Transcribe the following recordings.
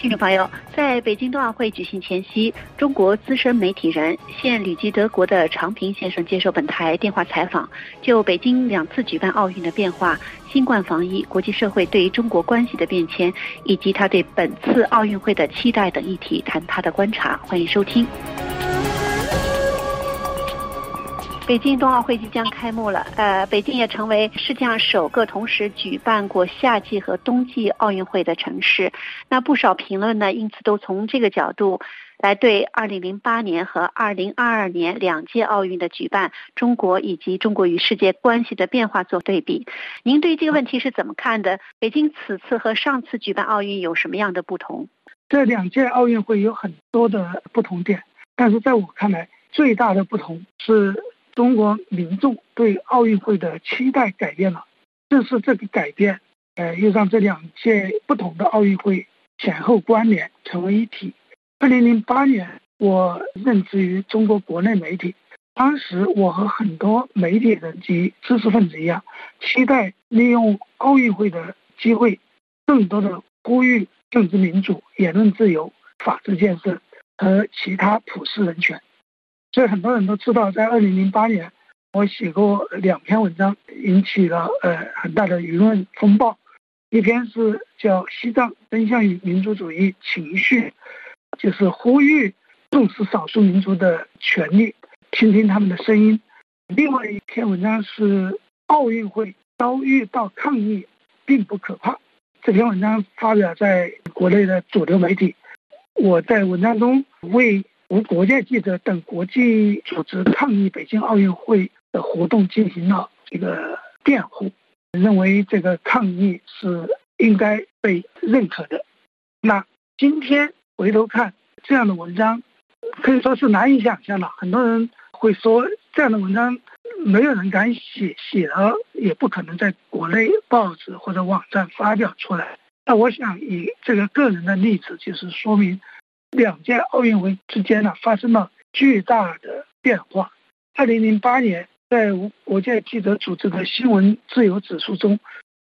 听众朋友，在北京冬奥会举行前夕，中国资深媒体人、现旅居德国的常平先生接受本台电话采访，就北京两次举办奥运的变化、新冠防疫、国际社会对于中国关系的变迁，以及他对本次奥运会的期待等议题谈他的观察。欢迎收听。北京冬奥会即将开幕了，呃，北京也成为世界上首个同时举办过夏季和冬季奥运会的城市。那不少评论呢，因此都从这个角度来对2008年和2022年两届奥运的举办，中国以及中国与世界关系的变化做对比。您对这个问题是怎么看的？北京此次和上次举办奥运有什么样的不同？这两届奥运会有很多的不同点，但是在我看来，最大的不同是。中国民众对奥运会的期待改变了，正是这个改变，呃，又让这两届不同的奥运会前后关联，成为一体。二零零八年，我任职于中国国内媒体，当时我和很多媒体人及知识分子一样，期待利用奥运会的机会，更多的呼吁政治民主、言论自由、法治建设和其他普世人权。所以很多人都知道，在二零零八年，我写过两篇文章，引起了呃很大的舆论风暴。一篇是叫《西藏真相与民族主义情绪》，就是呼吁重视少数民族的权利，倾听他们的声音。另外一篇文章是《奥运会遭遇到抗议并不可怕》，这篇文章发表在国内的主流媒体。我在文章中为。无国界记者等国际组织抗议北京奥运会的活动进行了这个辩护，认为这个抗议是应该被认可的。那今天回头看这样的文章，可以说是难以想象了。很多人会说这样的文章没有人敢写，写了也不可能在国内报纸或者网站发表出来。那我想以这个个人的例子，就是说明。两届奥运会之间呢，发生了巨大的变化。二零零八年，在无国界记者组织的新闻自由指数中，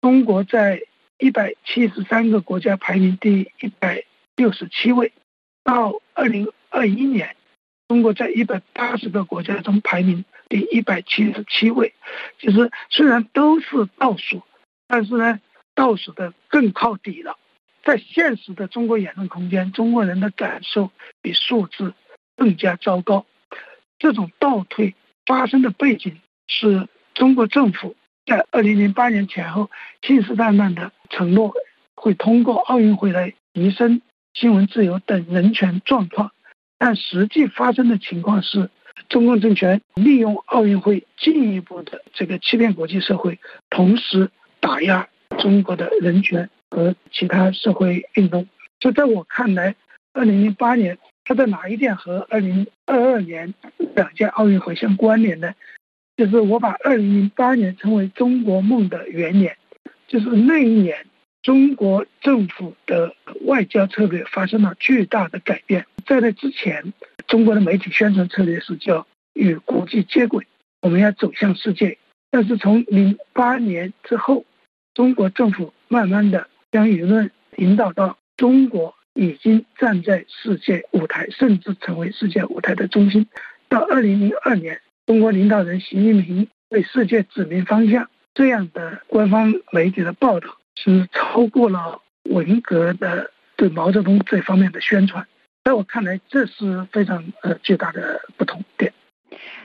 中国在一百七十三个国家排名第一百六十七位。到二零二一年，中国在一百八十个国家中排名第一百七十七位。其实虽然都是倒数，但是呢，倒数的更靠底了。在现实的中国言论空间，中国人的感受比数字更加糟糕。这种倒退发生的背景是中国政府在二零零八年前后信誓旦旦的承诺，会通过奥运会来提升新闻自由等人权状况，但实际发生的情况是，中共政权利用奥运会进一步的这个欺骗国际社会，同时打压中国的人权。和其他社会运动，就在我看来，二零零八年它的哪一点和二零二二年两届奥运会相关联呢？就是我把二零零八年称为中国梦的元年，就是那一年中国政府的外交策略发生了巨大的改变。在那之前，中国的媒体宣传策略是叫与国际接轨，我们要走向世界。但是从零八年之后，中国政府慢慢的。将舆论引导到中国已经站在世界舞台，甚至成为世界舞台的中心。到二零零二年，中国领导人习近平为世界指明方向，这样的官方媒体的报道是超过了文革的对毛泽东这方面的宣传。在我看来，这是非常呃巨大的不同点。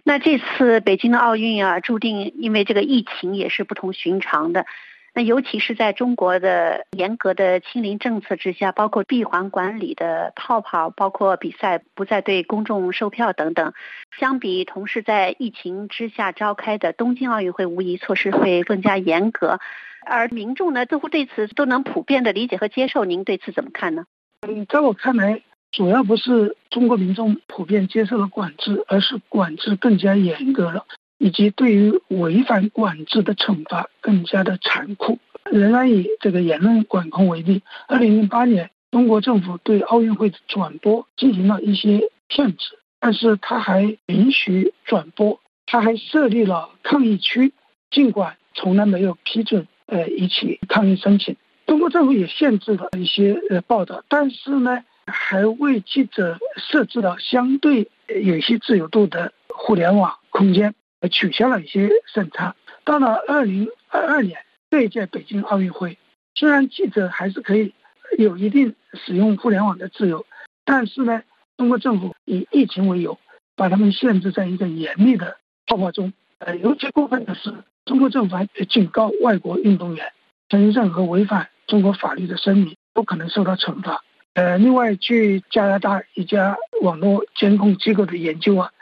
那这次北京的奥运啊，注定因为这个疫情也是不同寻常的。那尤其是在中国的严格的清零政策之下，包括闭环管理的泡泡，包括比赛不再对公众售票等等，相比同时在疫情之下召开的东京奥运会，无疑措施会更加严格，而民众呢，似乎对此都能普遍的理解和接受。您对此怎么看呢？嗯，在我看来，主要不是中国民众普遍接受了管制，而是管制更加严格了。以及对于违反管制的惩罚更加的残酷。仍然以这个言论管控为例，二零零八年中国政府对奥运会的转播进行了一些限制，但是他还允许转播，他还设立了抗议区，尽管从来没有批准呃一起抗议申请。中国政府也限制了一些呃报道，但是呢，还为记者设置了相对有些自由度的互联网空间，取消了一些审查。到了二零二二年这一届北京奥运会，虽然记者还是可以有一定使用互联网的自由，但是呢，中国政府以疫情为由，把他们限制在一个严密的泡泡中。呃，尤其过分的是，中国政府还警告外国运动员，称任何违反中国法律的声明都可能受到惩罚。呃，另外，据加拿大一家网络监控机构的研究啊，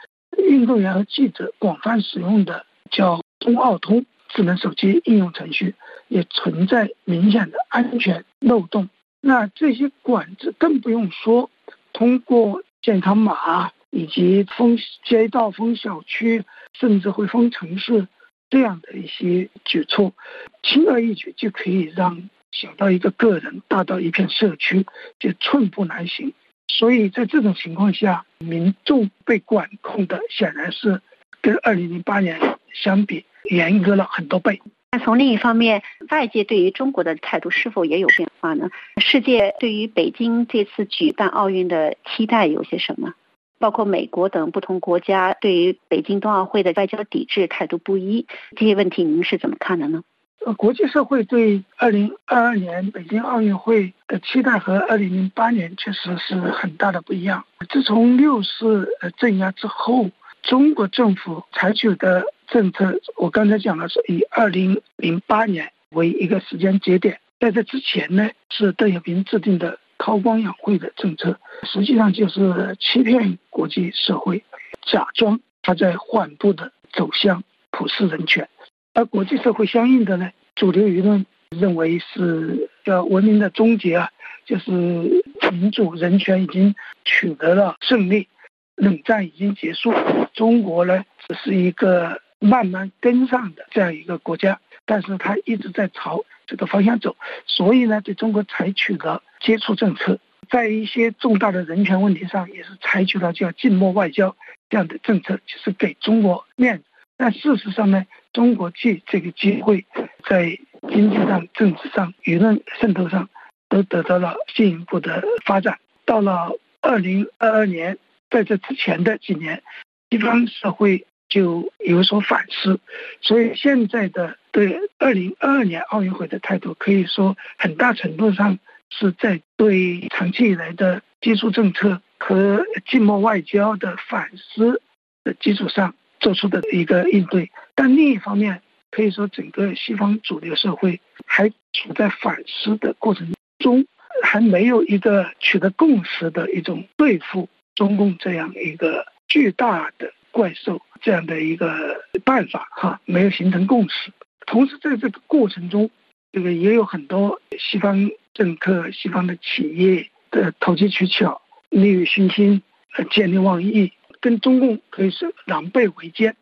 运动员和记者广泛使用的叫中奥通智能手机应用程序，也存在明显的安全漏洞。那这些管制更不用说，通过健康码以及封街道、封小区，甚至会封城市这样的一些举措，轻而易举就可以让。小到一个个人，大到一片社区，就寸步难行。所以在这种情况下，民众被管控的显然是跟二零零八年相比严格了很多倍。那从另一方面，外界对于中国的态度是否也有变化呢？世界对于北京这次举办奥运的期待有些什么？包括美国等不同国家对于北京冬奥会的外交抵制态度不一，这些问题您是怎么看的呢？呃，国际社会对二零二二年北京奥运会的期待和二零零八年确实是很大的不一样。自从六四呃镇压之后，中国政府采取的政策，我刚才讲了是以二零零八年为一个时间节点，在这之前呢是邓小平制定的韬光养晦的政策，实际上就是欺骗国际社会，假装他在缓步的走向普世人权。而国际社会相应的呢，主流舆论认为是叫文明的终结啊，就是民主人权已经取得了胜利，冷战已经结束，中国呢只是一个慢慢跟上的这样一个国家，但是它一直在朝这个方向走，所以呢，对中国采取了接触政策，在一些重大的人权问题上也是采取了叫静默外交这样的政策，就是给中国面子。但事实上呢，中国借这个机会，在经济上、政治上、舆论渗透上，都得到了进一步的发展。到了二零二二年，在这之前的几年，西方社会就有所反思，所以现在的对二零二二年奥运会的态度，可以说很大程度上是在对长期以来的技术政策和静默外交的反思的基础上。做出的一个应对，但另一方面，可以说整个西方主流社会还处在反思的过程中，还没有一个取得共识的一种对付中共这样一个巨大的怪兽这样的一个办法哈，没有形成共识。同时，在这个过程中，这个也有很多西方政客、西方的企业的投机取巧、利欲熏心、见利忘义。跟中共可以是狼狈为奸，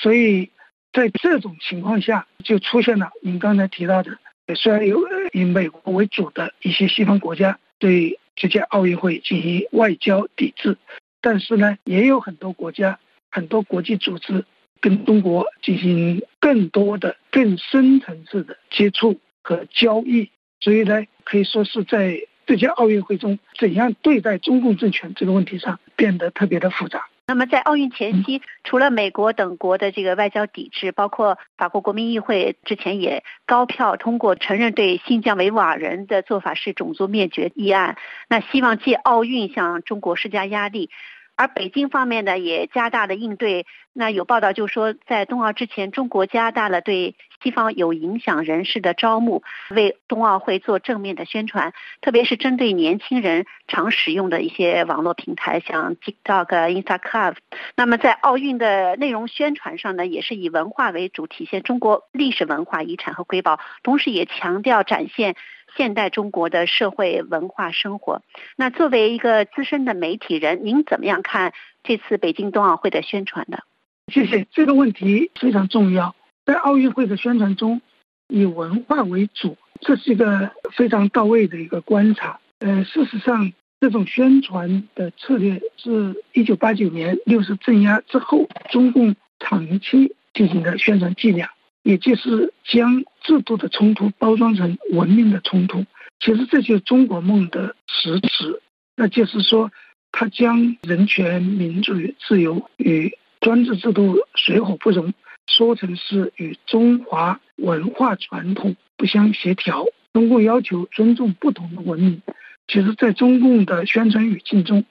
所以在这种情况下，就出现了您刚才提到的，虽然有以美国为主的一些西方国家对这届奥运会进行外交抵制，但是呢，也有很多国家、很多国际组织跟中国进行更多的、更深层次的接触和交易，所以呢，可以说是在这届奥运会中，怎样对待中共政权这个问题上变得特别的复杂。那么在奥运前夕，除了美国等国的这个外交抵制，包括法国国民议会之前也高票通过承认对新疆维吾尔人的做法是种族灭绝议案，那希望借奥运向中国施加压力。而北京方面呢，也加大了应对。那有报道就说，在冬奥之前，中国加大了对西方有影响人士的招募，为冬奥会做正面的宣传。特别是针对年轻人常使用的一些网络平台，像 TikTok、Instagram。那么在奥运的内容宣传上呢，也是以文化为主，体现中国历史文化遗产和瑰宝，同时也强调展现。现代中国的社会文化生活。那作为一个资深的媒体人，您怎么样看这次北京冬奥会的宣传的？谢谢，这个问题非常重要。在奥运会的宣传中，以文化为主，这是一个非常到位的一个观察。呃，事实上，这种宣传的策略是一九八九年六四镇压之后，中共长期进行的宣传伎俩。也就是将制度的冲突包装成文明的冲突。其实这就是中国梦的实质，那就是说，它将人权、民主、自由与专制制度水火不容说成是与中华文化传统不相协调。中共要求尊重不同的文明，其实，在中共的宣传语境中，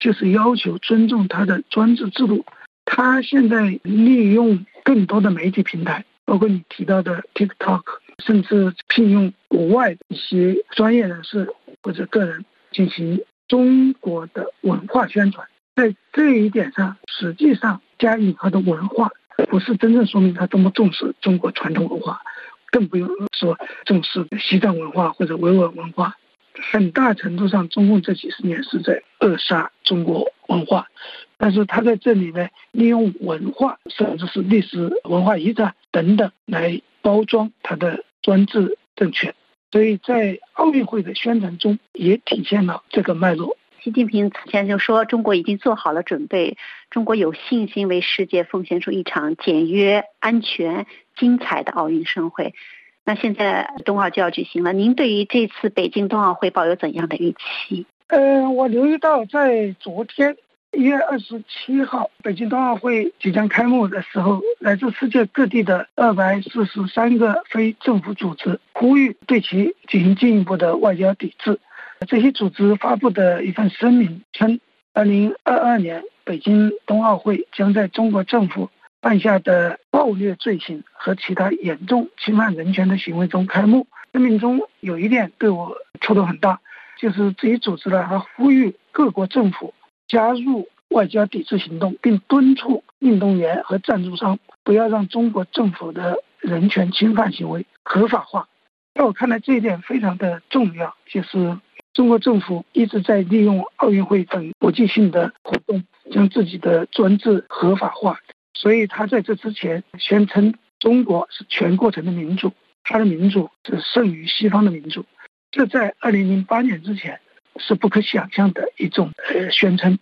就是要求尊重他的专制制度。他现在利用更多的媒体平台，包括你提到的 TikTok，甚至聘用国外一些专业人士或者个人进行中国的文化宣传。在这一点上，实际上加引号的文化，不是真正说明他多么重视中国传统文化。更不用说重视西藏文化或者维吾尔文化，很大程度上，中共这几十年是在扼杀中国文化。但是他在这里呢，利用文化甚至是历史文化遗产等等来包装他的专制政权。所以在奥运会的宣传中也体现了这个脉络。习近平此前就说，中国已经做好了准备，中国有信心为世界奉献出一场简约、安全。精彩的奥运盛会，那现在冬奥就要举行了。您对于这次北京冬奥会抱有怎样的预期？呃，我留意到在昨天一月二十七号，北京冬奥会即将开幕的时候，来自世界各地的二百四十三个非政府组织呼吁对其进行进一步的外交抵制。这些组织发布的一份声明称，二零二二年北京冬奥会将在中国政府。犯下的暴虐罪行和其他严重侵犯人权的行为中开幕。声明中有一点对我触动很大，就是这一组织呢，还呼吁各国政府加入外交抵制行动，并敦促运动员和赞助商不要让中国政府的人权侵犯行为合法化。在我看来，这一点非常的重要，就是中国政府一直在利用奥运会等国际性的活动，将自己的专制合法化。所以他在这之前宣称中国是全过程的民主，他的民主是胜于西方的民主，这在二零零八年之前是不可想象的一种呃宣称。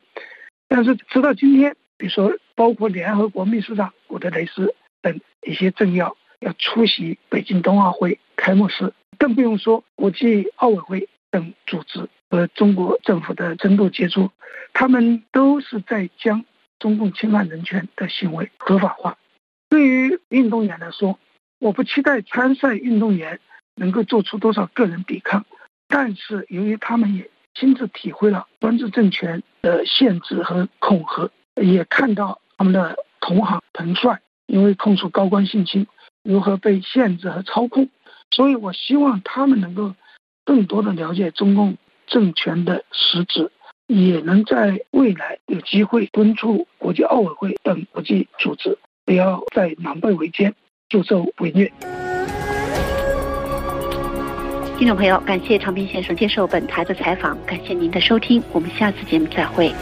但是直到今天，比如说包括联合国秘书长古特雷斯等一些政要要出席北京冬奥会开幕式，更不用说国际奥委会等组织和中国政府的深度接触，他们都是在将。中共侵犯人权的行为合法化。对于运动员来说，我不期待参赛运动员能够做出多少个人抵抗，但是由于他们也亲自体会了专制政权的限制和恐吓，也看到他们的同行彭帅因为控诉高官性侵如何被限制和操控，所以我希望他们能够更多的了解中共政权的实质。也能在未来有机会敦促国际奥委会等国际组织不要再狼狈为奸、助纣为虐。听众朋友，感谢长斌先生接受本台的采访，感谢您的收听，我们下次节目再会。